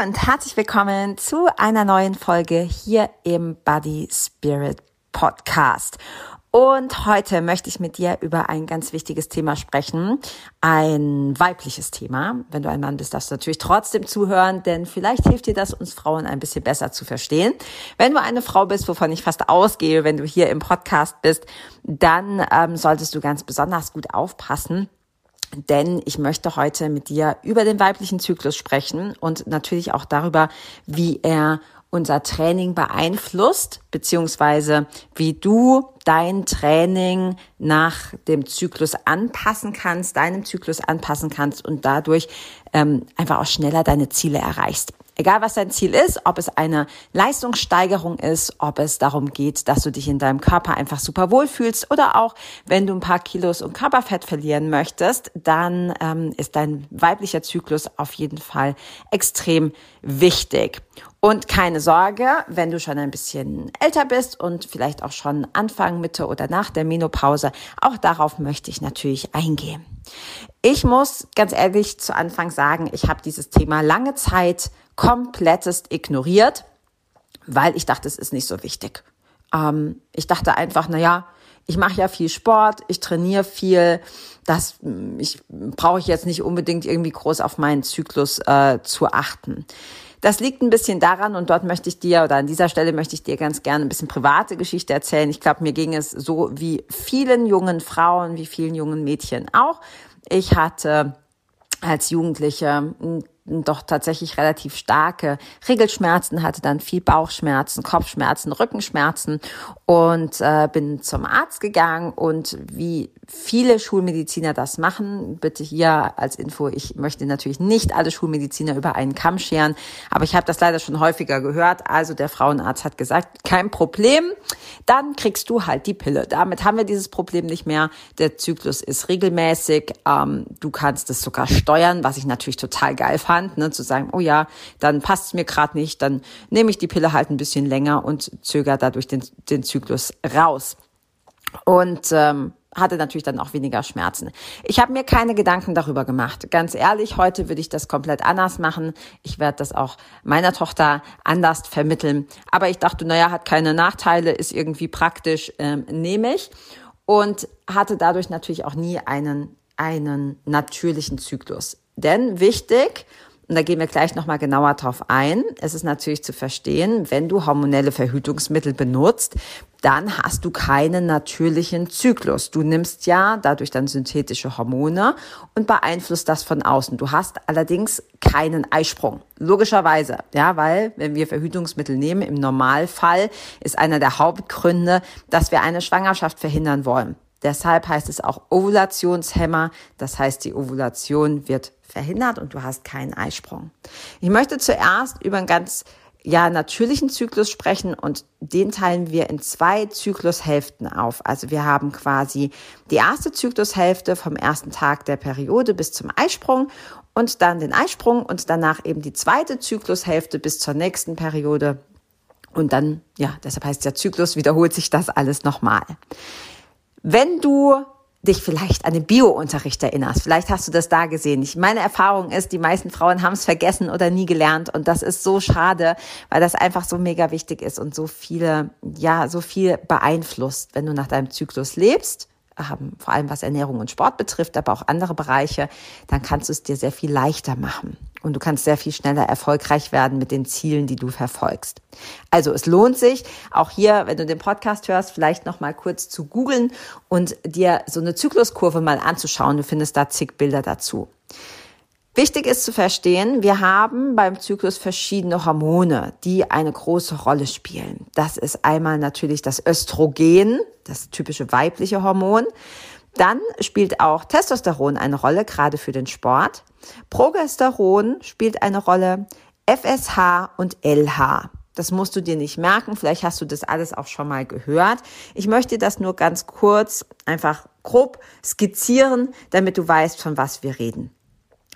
Und herzlich willkommen zu einer neuen Folge hier im Body Spirit Podcast. Und heute möchte ich mit dir über ein ganz wichtiges Thema sprechen, ein weibliches Thema. Wenn du ein Mann bist, darfst du natürlich trotzdem zuhören, denn vielleicht hilft dir das, uns Frauen ein bisschen besser zu verstehen. Wenn du eine Frau bist, wovon ich fast ausgehe, wenn du hier im Podcast bist, dann ähm, solltest du ganz besonders gut aufpassen denn ich möchte heute mit dir über den weiblichen Zyklus sprechen und natürlich auch darüber, wie er unser Training beeinflusst, beziehungsweise wie du dein Training nach dem Zyklus anpassen kannst, deinem Zyklus anpassen kannst und dadurch ähm, einfach auch schneller deine Ziele erreichst. Egal was dein Ziel ist, ob es eine Leistungssteigerung ist, ob es darum geht, dass du dich in deinem Körper einfach super wohlfühlst oder auch wenn du ein paar Kilos und Körperfett verlieren möchtest, dann ähm, ist dein weiblicher Zyklus auf jeden Fall extrem wichtig. Und keine Sorge, wenn du schon ein bisschen älter bist und vielleicht auch schon Anfang, Mitte oder nach der Menopause, auch darauf möchte ich natürlich eingehen. Ich muss ganz ehrlich zu Anfang sagen, ich habe dieses Thema lange Zeit komplettest ignoriert, weil ich dachte, es ist nicht so wichtig. Ähm, ich dachte einfach, na ja, ich mache ja viel Sport, ich trainiere viel, das ich brauche ich jetzt nicht unbedingt irgendwie groß auf meinen Zyklus äh, zu achten. Das liegt ein bisschen daran und dort möchte ich dir oder an dieser Stelle möchte ich dir ganz gerne ein bisschen private Geschichte erzählen. Ich glaube, mir ging es so wie vielen jungen Frauen, wie vielen jungen Mädchen auch. Ich hatte als Jugendliche doch tatsächlich relativ starke Regelschmerzen, hatte dann viel Bauchschmerzen, Kopfschmerzen, Rückenschmerzen und äh, bin zum Arzt gegangen und wie viele Schulmediziner das machen, bitte hier als Info, ich möchte natürlich nicht alle Schulmediziner über einen Kamm scheren, aber ich habe das leider schon häufiger gehört. Also der Frauenarzt hat gesagt, kein Problem, dann kriegst du halt die Pille. Damit haben wir dieses Problem nicht mehr. Der Zyklus ist regelmäßig, ähm, du kannst es sogar steuern, was ich natürlich total geil fand Hand, ne, zu sagen, oh ja, dann passt es mir gerade nicht, dann nehme ich die Pille halt ein bisschen länger und zögere dadurch den, den Zyklus raus. Und ähm, hatte natürlich dann auch weniger Schmerzen. Ich habe mir keine Gedanken darüber gemacht. Ganz ehrlich, heute würde ich das komplett anders machen. Ich werde das auch meiner Tochter anders vermitteln. Aber ich dachte, naja, hat keine Nachteile, ist irgendwie praktisch, ähm, nehme ich. Und hatte dadurch natürlich auch nie einen, einen natürlichen Zyklus. Denn wichtig, und da gehen wir gleich nochmal genauer drauf ein. Es ist natürlich zu verstehen, wenn du hormonelle Verhütungsmittel benutzt, dann hast du keinen natürlichen Zyklus. Du nimmst ja dadurch dann synthetische Hormone und beeinflusst das von außen. Du hast allerdings keinen Eisprung. Logischerweise, ja, weil wenn wir Verhütungsmittel nehmen, im Normalfall ist einer der Hauptgründe, dass wir eine Schwangerschaft verhindern wollen. Deshalb heißt es auch Ovulationshemmer. Das heißt, die Ovulation wird verhindert und du hast keinen Eisprung. Ich möchte zuerst über einen ganz ja, natürlichen Zyklus sprechen und den teilen wir in zwei Zyklushälften auf. Also wir haben quasi die erste Zyklushälfte vom ersten Tag der Periode bis zum Eisprung und dann den Eisprung und danach eben die zweite Zyklushälfte bis zur nächsten Periode. Und dann, ja, deshalb heißt der Zyklus, wiederholt sich das alles nochmal. Wenn du dich vielleicht an den Bio-Unterricht erinnerst. Vielleicht hast du das da gesehen. Ich, meine Erfahrung ist, die meisten Frauen haben es vergessen oder nie gelernt und das ist so schade, weil das einfach so mega wichtig ist und so viele, ja, so viel beeinflusst, wenn du nach deinem Zyklus lebst. Ähm, vor allem was Ernährung und Sport betrifft, aber auch andere Bereiche, dann kannst du es dir sehr viel leichter machen. Und du kannst sehr viel schneller erfolgreich werden mit den Zielen, die du verfolgst. Also es lohnt sich, auch hier, wenn du den Podcast hörst, vielleicht noch mal kurz zu googeln und dir so eine Zykluskurve mal anzuschauen. Du findest da zig Bilder dazu. Wichtig ist zu verstehen, wir haben beim Zyklus verschiedene Hormone, die eine große Rolle spielen. Das ist einmal natürlich das Östrogen, das typische weibliche Hormon. Dann spielt auch Testosteron eine Rolle, gerade für den Sport. Progesteron spielt eine Rolle, FSH und LH. Das musst du dir nicht merken. Vielleicht hast du das alles auch schon mal gehört. Ich möchte das nur ganz kurz einfach grob skizzieren, damit du weißt, von was wir reden.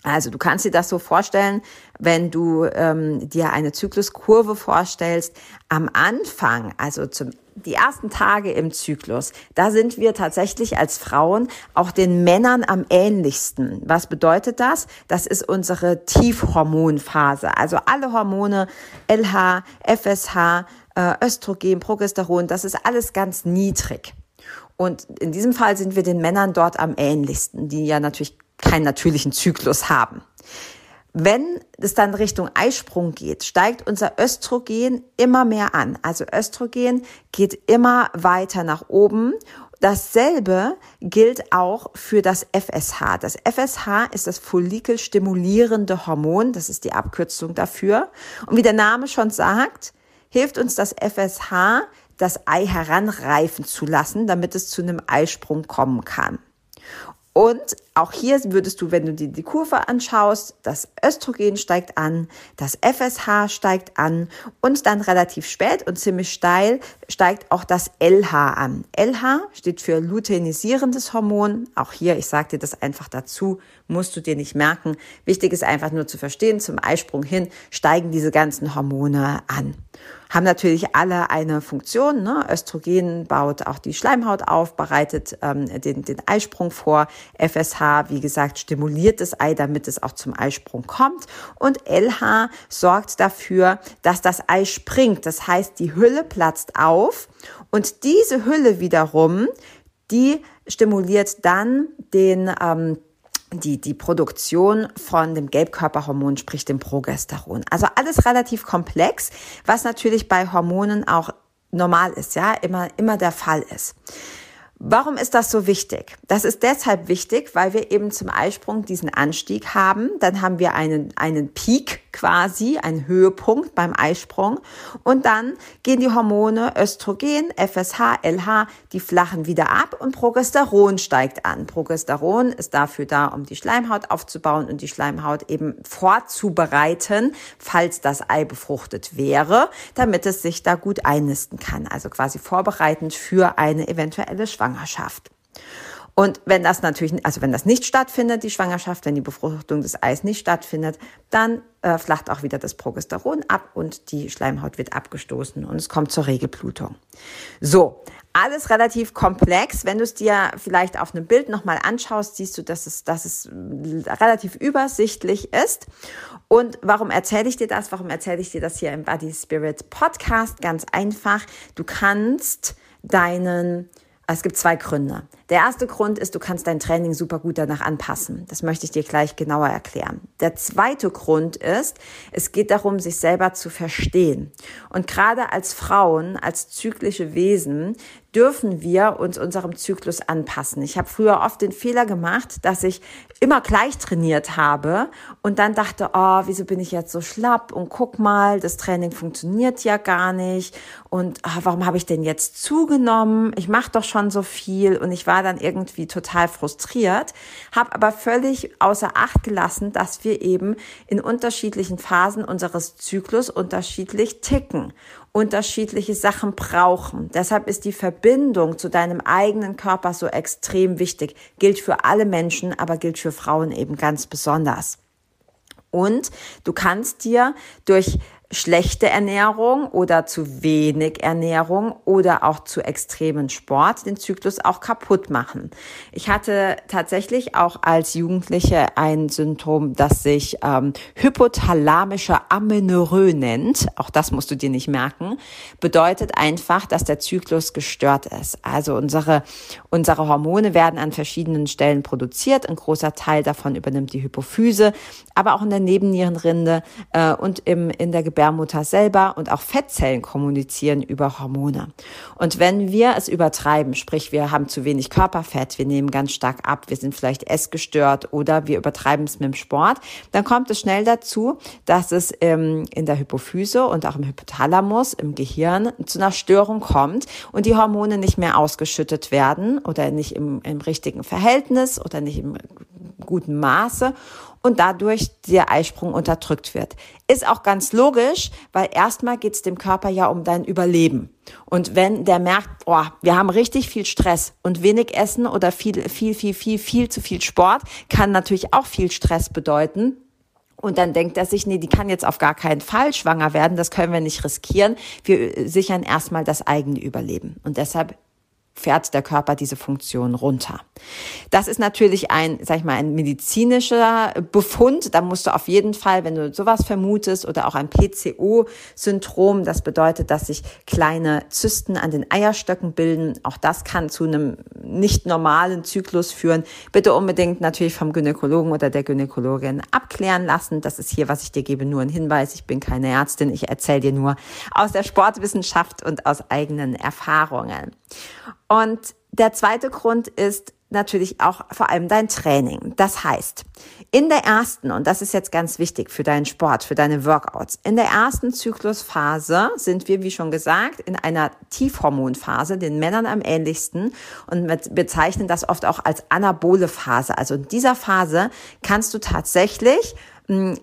Also du kannst dir das so vorstellen, wenn du ähm, dir eine Zykluskurve vorstellst. Am Anfang, also zum die ersten Tage im Zyklus, da sind wir tatsächlich als Frauen auch den Männern am ähnlichsten. Was bedeutet das? Das ist unsere Tiefhormonphase. Also alle Hormone, LH, FSH, äh, Östrogen, Progesteron, das ist alles ganz niedrig. Und in diesem Fall sind wir den Männern dort am ähnlichsten, die ja natürlich keinen natürlichen Zyklus haben. Wenn es dann Richtung Eisprung geht, steigt unser Östrogen immer mehr an. Also Östrogen geht immer weiter nach oben. Dasselbe gilt auch für das FSH. Das FSH ist das follikelstimulierende Hormon. Das ist die Abkürzung dafür. Und wie der Name schon sagt, hilft uns das FSH, das Ei heranreifen zu lassen, damit es zu einem Eisprung kommen kann. Und auch hier würdest du, wenn du dir die Kurve anschaust, das Östrogen steigt an, das FSH steigt an und dann relativ spät und ziemlich steil steigt auch das LH an. LH steht für luteinisierendes Hormon. Auch hier, ich sage dir das einfach dazu, musst du dir nicht merken. Wichtig ist einfach nur zu verstehen, zum Eisprung hin steigen diese ganzen Hormone an haben natürlich alle eine Funktion. Ne? Östrogen baut auch die Schleimhaut auf, bereitet ähm, den, den Eisprung vor. FSH, wie gesagt, stimuliert das Ei, damit es auch zum Eisprung kommt. Und LH sorgt dafür, dass das Ei springt. Das heißt, die Hülle platzt auf und diese Hülle wiederum, die stimuliert dann den ähm, die, die Produktion von dem Gelbkörperhormon, sprich dem Progesteron. Also alles relativ komplex, was natürlich bei Hormonen auch normal ist, ja, immer, immer der Fall ist. Warum ist das so wichtig? Das ist deshalb wichtig, weil wir eben zum Eisprung diesen Anstieg haben. Dann haben wir einen, einen Peak quasi, einen Höhepunkt beim Eisprung. Und dann gehen die Hormone Östrogen, FSH, LH, die flachen wieder ab und Progesteron steigt an. Progesteron ist dafür da, um die Schleimhaut aufzubauen und die Schleimhaut eben vorzubereiten, falls das Ei befruchtet wäre, damit es sich da gut einnisten kann. Also quasi vorbereitend für eine eventuelle Schwangerschaft. Schwangerschaft. Und wenn das natürlich, also wenn das nicht stattfindet, die Schwangerschaft, wenn die Befruchtung des Eis nicht stattfindet, dann äh, flacht auch wieder das Progesteron ab und die Schleimhaut wird abgestoßen und es kommt zur Regelblutung. So, alles relativ komplex. Wenn du es dir vielleicht auf einem Bild nochmal anschaust, siehst du, dass es, dass es relativ übersichtlich ist. Und warum erzähle ich dir das? Warum erzähle ich dir das hier im Body Spirit Podcast? Ganz einfach. Du kannst deinen es gibt zwei Gründe. Der erste Grund ist, du kannst dein Training super gut danach anpassen. Das möchte ich dir gleich genauer erklären. Der zweite Grund ist, es geht darum, sich selber zu verstehen. Und gerade als Frauen, als zyklische Wesen, dürfen wir uns unserem Zyklus anpassen. Ich habe früher oft den Fehler gemacht, dass ich immer gleich trainiert habe und dann dachte, oh, wieso bin ich jetzt so schlapp und guck mal, das Training funktioniert ja gar nicht und oh, warum habe ich denn jetzt zugenommen? Ich mache doch schon so viel und ich war dann irgendwie total frustriert, habe aber völlig außer Acht gelassen, dass wir eben in unterschiedlichen Phasen unseres Zyklus unterschiedlich ticken unterschiedliche Sachen brauchen. Deshalb ist die Verbindung zu deinem eigenen Körper so extrem wichtig. Gilt für alle Menschen, aber gilt für Frauen eben ganz besonders. Und du kannst dir durch schlechte Ernährung oder zu wenig Ernährung oder auch zu extremen Sport den Zyklus auch kaputt machen. Ich hatte tatsächlich auch als Jugendliche ein Symptom, das sich ähm, hypothalamischer Amenorrhoe nennt. Auch das musst du dir nicht merken. Bedeutet einfach, dass der Zyklus gestört ist. Also unsere, unsere Hormone werden an verschiedenen Stellen produziert. Ein großer Teil davon übernimmt die Hypophyse, aber auch in der Nebennierenrinde äh, und im, in der Gebärmutter Gebärmutter selber und auch Fettzellen kommunizieren über Hormone. Und wenn wir es übertreiben, sprich wir haben zu wenig Körperfett, wir nehmen ganz stark ab, wir sind vielleicht essgestört oder wir übertreiben es mit dem Sport, dann kommt es schnell dazu, dass es ähm, in der Hypophyse und auch im Hypothalamus, im Gehirn zu einer Störung kommt und die Hormone nicht mehr ausgeschüttet werden oder nicht im, im richtigen Verhältnis oder nicht im guten Maße und dadurch der Eisprung unterdrückt wird. Ist auch ganz logisch, weil erstmal geht es dem Körper ja um dein Überleben. Und wenn der merkt, oh, wir haben richtig viel Stress und wenig Essen oder viel, viel, viel, viel, viel zu viel Sport, kann natürlich auch viel Stress bedeuten. Und dann denkt er sich, nee, die kann jetzt auf gar keinen Fall schwanger werden, das können wir nicht riskieren. Wir sichern erstmal das eigene Überleben. Und deshalb fährt der Körper diese Funktion runter. Das ist natürlich ein, sag ich mal, ein medizinischer Befund. Da musst du auf jeden Fall, wenn du sowas vermutest oder auch ein PCO-Syndrom, das bedeutet, dass sich kleine Zysten an den Eierstöcken bilden. Auch das kann zu einem nicht normalen Zyklus führen. Bitte unbedingt natürlich vom Gynäkologen oder der Gynäkologin abklären lassen. Das ist hier, was ich dir gebe, nur ein Hinweis. Ich bin keine Ärztin. Ich erzähle dir nur aus der Sportwissenschaft und aus eigenen Erfahrungen. Und der zweite Grund ist natürlich auch vor allem dein Training. Das heißt, in der ersten, und das ist jetzt ganz wichtig für deinen Sport, für deine Workouts, in der ersten Zyklusphase sind wir, wie schon gesagt, in einer Tiefhormonphase, den Männern am ähnlichsten und bezeichnen das oft auch als anabole Phase. Also in dieser Phase kannst du tatsächlich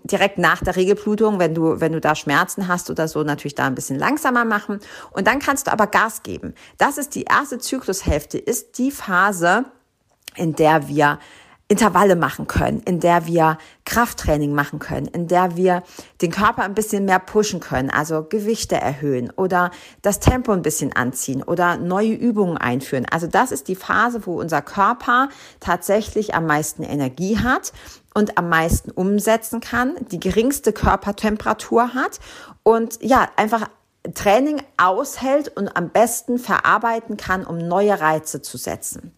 direkt nach der Regelblutung, wenn du, wenn du da Schmerzen hast oder so, natürlich da ein bisschen langsamer machen. Und dann kannst du aber Gas geben. Das ist die erste Zyklushälfte, ist die Phase, in der wir Intervalle machen können, in der wir Krafttraining machen können, in der wir den Körper ein bisschen mehr pushen können, also Gewichte erhöhen oder das Tempo ein bisschen anziehen oder neue Übungen einführen. Also das ist die Phase, wo unser Körper tatsächlich am meisten Energie hat und am meisten umsetzen kann, die geringste Körpertemperatur hat und ja, einfach Training aushält und am besten verarbeiten kann, um neue Reize zu setzen.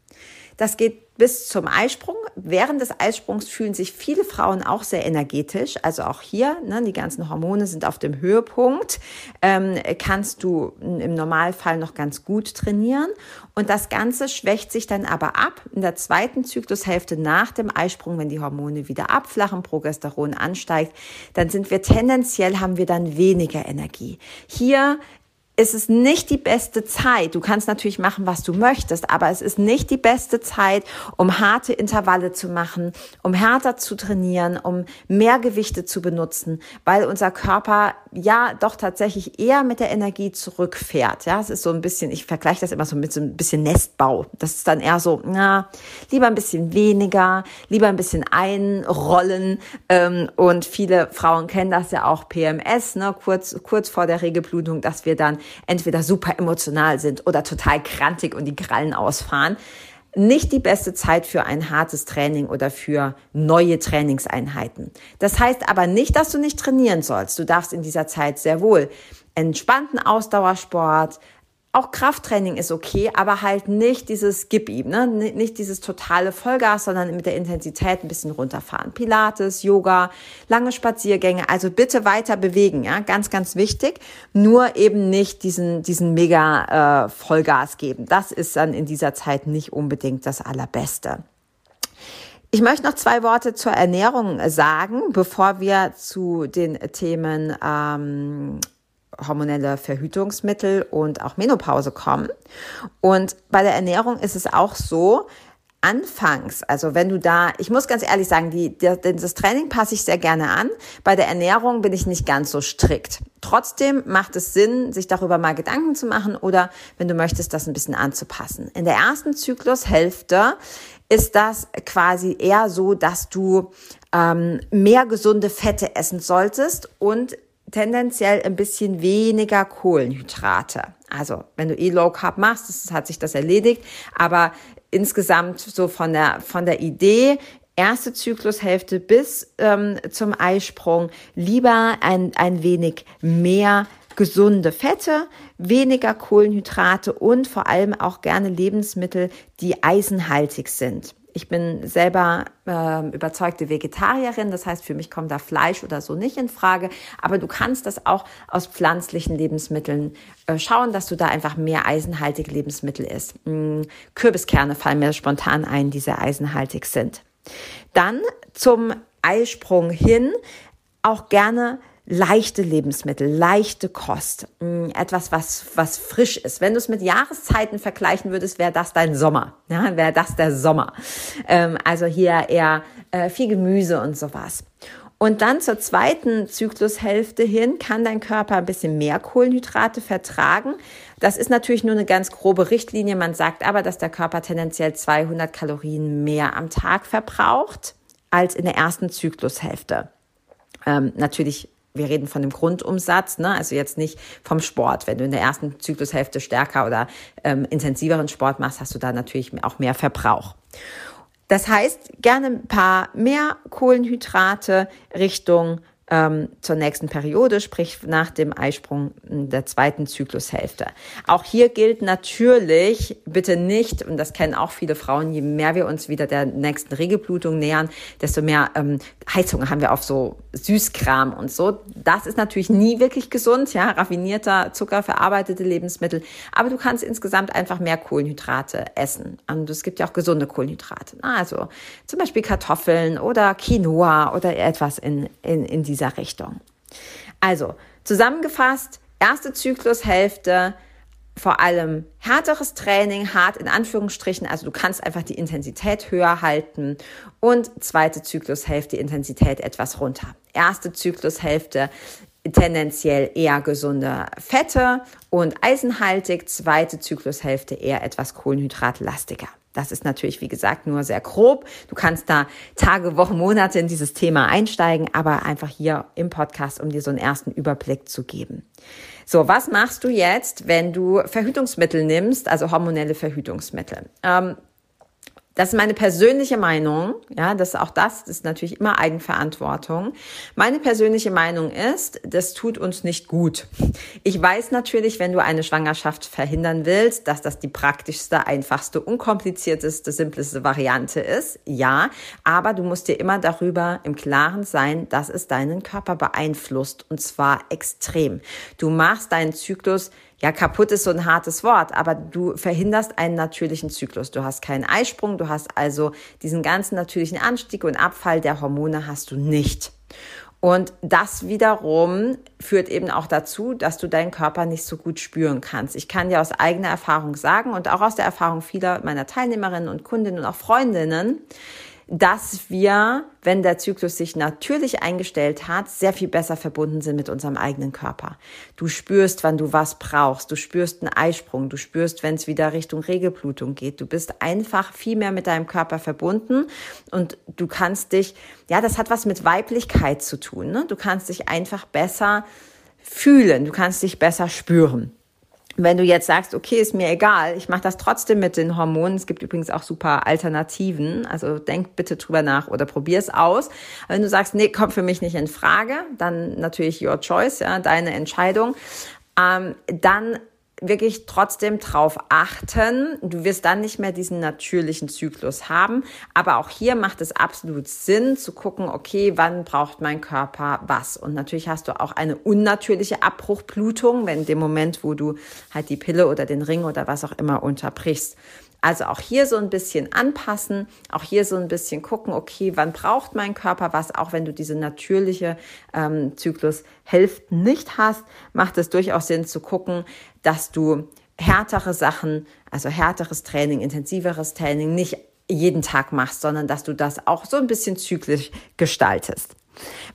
Das geht bis zum Eisprung. Während des Eisprungs fühlen sich viele Frauen auch sehr energetisch. Also auch hier, ne, die ganzen Hormone sind auf dem Höhepunkt. Ähm, kannst du im Normalfall noch ganz gut trainieren. Und das Ganze schwächt sich dann aber ab in der zweiten Zyklushälfte nach dem Eisprung, wenn die Hormone wieder abflachen, Progesteron ansteigt, dann sind wir tendenziell, haben wir dann weniger Energie. Hier es ist nicht die beste Zeit. Du kannst natürlich machen, was du möchtest, aber es ist nicht die beste Zeit, um harte Intervalle zu machen, um härter zu trainieren, um mehr Gewichte zu benutzen, weil unser Körper ja doch tatsächlich eher mit der Energie zurückfährt. Ja, es ist so ein bisschen, ich vergleiche das immer so mit so ein bisschen Nestbau. Das ist dann eher so, na, lieber ein bisschen weniger, lieber ein bisschen einrollen. Ähm, und viele Frauen kennen das ja auch PMS, ne, kurz, kurz vor der Regelblutung, dass wir dann entweder super emotional sind oder total krantig und die Krallen ausfahren. Nicht die beste Zeit für ein hartes Training oder für neue Trainingseinheiten. Das heißt aber nicht, dass du nicht trainieren sollst. Du darfst in dieser Zeit sehr wohl entspannten Ausdauersport, auch Krafttraining ist okay, aber halt nicht dieses Gib ihm, ne? nicht dieses totale Vollgas, sondern mit der Intensität ein bisschen runterfahren. Pilates, Yoga, lange Spaziergänge, also bitte weiter bewegen, ja, ganz, ganz wichtig. Nur eben nicht diesen, diesen mega äh, Vollgas geben. Das ist dann in dieser Zeit nicht unbedingt das Allerbeste. Ich möchte noch zwei Worte zur Ernährung sagen, bevor wir zu den Themen ähm, hormonelle Verhütungsmittel und auch Menopause kommen. Und bei der Ernährung ist es auch so, anfangs, also wenn du da, ich muss ganz ehrlich sagen, die, die, das Training passe ich sehr gerne an. Bei der Ernährung bin ich nicht ganz so strikt. Trotzdem macht es Sinn, sich darüber mal Gedanken zu machen oder wenn du möchtest, das ein bisschen anzupassen. In der ersten Zyklushälfte ist das quasi eher so, dass du ähm, mehr gesunde Fette essen solltest und tendenziell ein bisschen weniger Kohlenhydrate. Also, wenn du eh Low Carb machst, das, hat sich das erledigt, aber insgesamt so von der, von der Idee, erste Zyklushälfte bis ähm, zum Eisprung lieber ein, ein wenig mehr gesunde Fette, weniger Kohlenhydrate und vor allem auch gerne Lebensmittel, die eisenhaltig sind. Ich bin selber äh, überzeugte Vegetarierin, das heißt, für mich kommt da Fleisch oder so nicht in Frage. Aber du kannst das auch aus pflanzlichen Lebensmitteln äh, schauen, dass du da einfach mehr eisenhaltige Lebensmittel isst. Mm, Kürbiskerne fallen mir spontan ein, die sehr eisenhaltig sind. Dann zum Eisprung hin auch gerne leichte Lebensmittel, leichte Kost, mm, etwas, was, was frisch ist. Wenn du es mit Jahreszeiten vergleichen würdest, wäre das dein Sommer, ja, wäre das der Sommer. Ähm, also hier eher äh, viel Gemüse und sowas. Und dann zur zweiten Zyklushälfte hin kann dein Körper ein bisschen mehr Kohlenhydrate vertragen. Das ist natürlich nur eine ganz grobe Richtlinie. Man sagt aber, dass der Körper tendenziell 200 Kalorien mehr am Tag verbraucht als in der ersten Zyklushälfte. Ähm, natürlich wir reden von dem Grundumsatz, ne? also jetzt nicht vom Sport. Wenn du in der ersten Zyklushälfte stärker oder ähm, intensiveren Sport machst, hast du da natürlich auch mehr Verbrauch. Das heißt, gerne ein paar mehr Kohlenhydrate Richtung ähm, zur nächsten Periode, sprich nach dem Eisprung der zweiten Zyklushälfte. Auch hier gilt natürlich, bitte nicht, und das kennen auch viele Frauen, je mehr wir uns wieder der nächsten Regelblutung nähern, desto mehr ähm, Heizung haben wir auf so Süßkram und so. Das ist natürlich nie wirklich gesund, ja, raffinierter Zucker, verarbeitete Lebensmittel. Aber du kannst insgesamt einfach mehr Kohlenhydrate essen. Und es gibt ja auch gesunde Kohlenhydrate. Also zum Beispiel Kartoffeln oder Quinoa oder etwas in, in, in dieser dieser Richtung. Also, zusammengefasst, erste Zyklushälfte, vor allem härteres Training, hart in Anführungsstrichen, also du kannst einfach die Intensität höher halten und zweite Zyklushälfte Intensität etwas runter. Erste Zyklushälfte tendenziell eher gesunde Fette und eisenhaltig, zweite Zyklushälfte eher etwas kohlenhydratlastiger. Das ist natürlich, wie gesagt, nur sehr grob. Du kannst da Tage, Wochen, Monate in dieses Thema einsteigen, aber einfach hier im Podcast, um dir so einen ersten Überblick zu geben. So, was machst du jetzt, wenn du Verhütungsmittel nimmst, also hormonelle Verhütungsmittel? Ähm, das ist meine persönliche Meinung. Ja, das auch das, das ist natürlich immer Eigenverantwortung. Meine persönliche Meinung ist, das tut uns nicht gut. Ich weiß natürlich, wenn du eine Schwangerschaft verhindern willst, dass das die praktischste, einfachste, unkomplizierteste, simpleste Variante ist. Ja, aber du musst dir immer darüber im Klaren sein, dass es deinen Körper beeinflusst und zwar extrem. Du machst deinen Zyklus ja, kaputt ist so ein hartes Wort, aber du verhinderst einen natürlichen Zyklus. Du hast keinen Eisprung, du hast also diesen ganzen natürlichen Anstieg und Abfall der Hormone hast du nicht. Und das wiederum führt eben auch dazu, dass du deinen Körper nicht so gut spüren kannst. Ich kann dir aus eigener Erfahrung sagen und auch aus der Erfahrung vieler meiner Teilnehmerinnen und Kundinnen und auch Freundinnen, dass wir, wenn der Zyklus sich natürlich eingestellt hat, sehr viel besser verbunden sind mit unserem eigenen Körper. Du spürst, wann du was brauchst. Du spürst einen Eisprung. Du spürst, wenn es wieder Richtung Regelblutung geht. Du bist einfach viel mehr mit deinem Körper verbunden und du kannst dich, ja, das hat was mit Weiblichkeit zu tun. Ne? Du kannst dich einfach besser fühlen. Du kannst dich besser spüren wenn du jetzt sagst, okay, ist mir egal, ich mache das trotzdem mit den Hormonen. Es gibt übrigens auch super Alternativen. Also denk bitte drüber nach oder probier es aus. Wenn du sagst, nee, kommt für mich nicht in Frage, dann natürlich your choice, ja, deine Entscheidung. Ähm, dann wirklich trotzdem drauf achten. Du wirst dann nicht mehr diesen natürlichen Zyklus haben. Aber auch hier macht es absolut Sinn zu gucken, okay, wann braucht mein Körper was? Und natürlich hast du auch eine unnatürliche Abbruchblutung, wenn in dem Moment, wo du halt die Pille oder den Ring oder was auch immer unterbrichst. Also auch hier so ein bisschen anpassen, auch hier so ein bisschen gucken, okay, wann braucht mein Körper was, auch wenn du diese natürliche ähm, Zyklushälfte nicht hast, macht es durchaus Sinn zu gucken, dass du härtere Sachen, also härteres Training, intensiveres Training nicht jeden Tag machst, sondern dass du das auch so ein bisschen zyklisch gestaltest.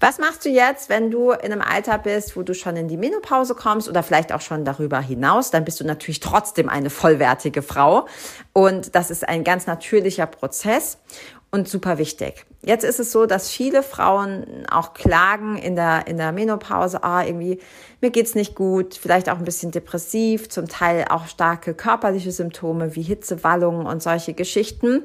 Was machst du jetzt, wenn du in einem Alter bist, wo du schon in die Menopause kommst oder vielleicht auch schon darüber hinaus? Dann bist du natürlich trotzdem eine vollwertige Frau. Und das ist ein ganz natürlicher Prozess. Und super wichtig. Jetzt ist es so, dass viele Frauen auch klagen in der, in der Menopause, ah, irgendwie, mir geht's nicht gut, vielleicht auch ein bisschen depressiv, zum Teil auch starke körperliche Symptome wie Hitze, Wallungen und solche Geschichten.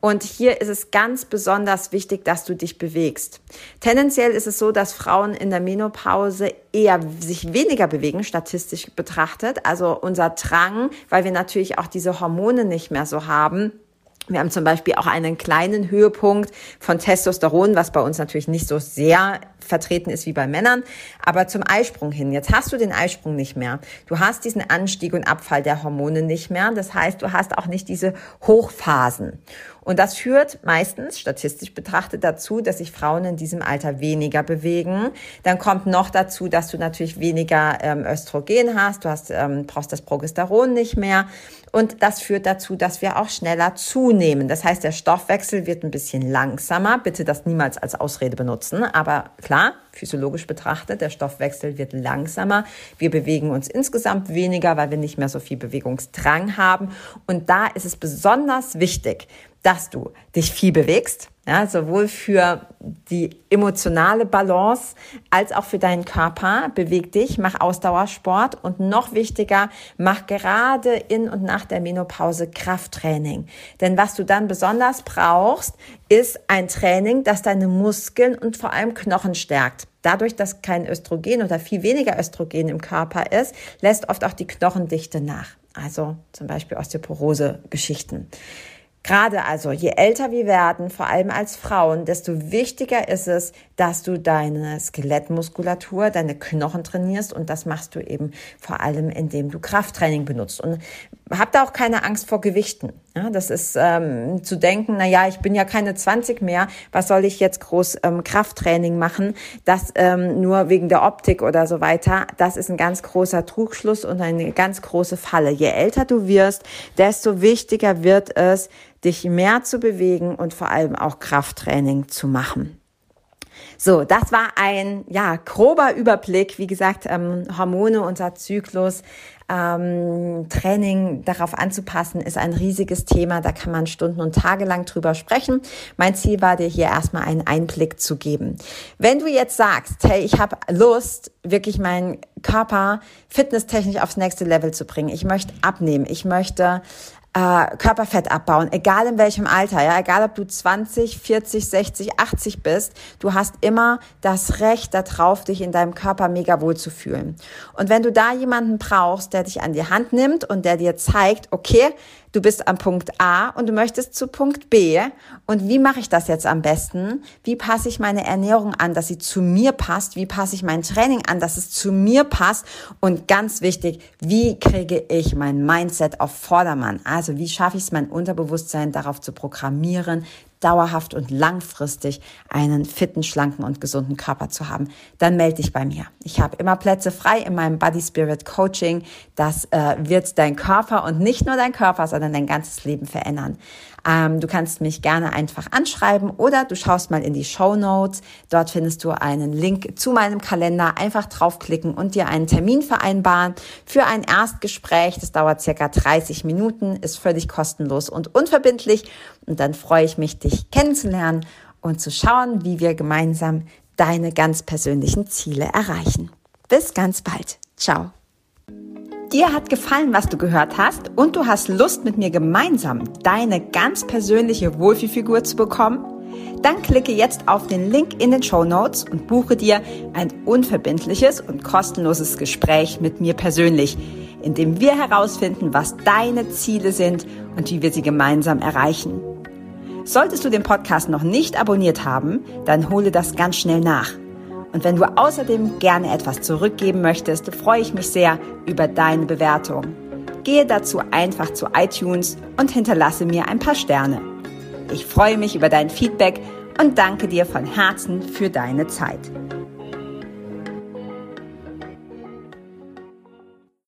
Und hier ist es ganz besonders wichtig, dass du dich bewegst. Tendenziell ist es so, dass Frauen in der Menopause eher sich weniger bewegen, statistisch betrachtet. Also unser Drang, weil wir natürlich auch diese Hormone nicht mehr so haben, wir haben zum Beispiel auch einen kleinen Höhepunkt von Testosteron, was bei uns natürlich nicht so sehr vertreten ist wie bei Männern, aber zum Eisprung hin. Jetzt hast du den Eisprung nicht mehr. Du hast diesen Anstieg und Abfall der Hormone nicht mehr. Das heißt, du hast auch nicht diese Hochphasen. Und das führt meistens, statistisch betrachtet, dazu, dass sich Frauen in diesem Alter weniger bewegen. Dann kommt noch dazu, dass du natürlich weniger ähm, Östrogen hast. Du hast, ähm, brauchst das Progesteron nicht mehr. Und das führt dazu, dass wir auch schneller zunehmen. Das heißt, der Stoffwechsel wird ein bisschen langsamer. Bitte das niemals als Ausrede benutzen. Aber klar, physiologisch betrachtet, der Stoffwechsel wird langsamer. Wir bewegen uns insgesamt weniger, weil wir nicht mehr so viel Bewegungsdrang haben. Und da ist es besonders wichtig, dass du dich viel bewegst, ja, sowohl für die emotionale Balance als auch für deinen Körper. Beweg dich, mach Ausdauersport und noch wichtiger, mach gerade in und nach der Menopause Krafttraining. Denn was du dann besonders brauchst, ist ein Training, das deine Muskeln und vor allem Knochen stärkt. Dadurch, dass kein Östrogen oder viel weniger Östrogen im Körper ist, lässt oft auch die Knochendichte nach. Also zum Beispiel Osteoporose-Geschichten. Gerade also, je älter wir werden, vor allem als Frauen, desto wichtiger ist es, dass du deine Skelettmuskulatur, deine Knochen trainierst und das machst du eben vor allem, indem du Krafttraining benutzt. Und hab da auch keine Angst vor Gewichten. Ja, das ist ähm, zu denken, na ja, ich bin ja keine 20 mehr, was soll ich jetzt groß ähm, Krafttraining machen? Das ähm, nur wegen der Optik oder so weiter. Das ist ein ganz großer Trugschluss und eine ganz große Falle. Je älter du wirst, desto wichtiger wird es, dich mehr zu bewegen und vor allem auch Krafttraining zu machen. So, das war ein ja grober Überblick. Wie gesagt, ähm, Hormone, unser Zyklus, ähm, Training darauf anzupassen, ist ein riesiges Thema. Da kann man Stunden und Tage lang drüber sprechen. Mein Ziel war dir hier erstmal einen Einblick zu geben. Wenn du jetzt sagst, hey, ich habe Lust, wirklich meinen Körper fitnesstechnisch aufs nächste Level zu bringen. Ich möchte abnehmen. Ich möchte äh, Körperfett abbauen, egal in welchem Alter, ja, egal ob du 20, 40, 60, 80 bist, du hast immer das Recht darauf, dich in deinem Körper mega wohl zu fühlen. Und wenn du da jemanden brauchst, der dich an die Hand nimmt und der dir zeigt, okay, du bist am Punkt A und du möchtest zu Punkt B. Und wie mache ich das jetzt am besten? Wie passe ich meine Ernährung an, dass sie zu mir passt? Wie passe ich mein Training an, dass es zu mir passt? Und ganz wichtig, wie kriege ich mein Mindset auf Vordermann? Also wie schaffe ich es, mein Unterbewusstsein darauf zu programmieren, dauerhaft und langfristig einen fitten, schlanken und gesunden Körper zu haben, dann melde dich bei mir. Ich habe immer Plätze frei in meinem Body Spirit Coaching. Das äh, wird dein Körper und nicht nur dein Körper, sondern dein ganzes Leben verändern. Ähm, du kannst mich gerne einfach anschreiben oder du schaust mal in die Show Notes. Dort findest du einen Link zu meinem Kalender. Einfach draufklicken und dir einen Termin vereinbaren für ein Erstgespräch. Das dauert circa 30 Minuten, ist völlig kostenlos und unverbindlich. Und dann freue ich mich, dich kennenzulernen und zu schauen, wie wir gemeinsam deine ganz persönlichen Ziele erreichen. Bis ganz bald. Ciao. Dir hat gefallen, was du gehört hast und du hast Lust, mit mir gemeinsam deine ganz persönliche Wohlfühlfigur zu bekommen? Dann klicke jetzt auf den Link in den Show Notes und buche dir ein unverbindliches und kostenloses Gespräch mit mir persönlich, in dem wir herausfinden, was deine Ziele sind und wie wir sie gemeinsam erreichen. Solltest du den Podcast noch nicht abonniert haben, dann hole das ganz schnell nach. Und wenn du außerdem gerne etwas zurückgeben möchtest, freue ich mich sehr über deine Bewertung. Gehe dazu einfach zu iTunes und hinterlasse mir ein paar Sterne. Ich freue mich über dein Feedback und danke dir von Herzen für deine Zeit.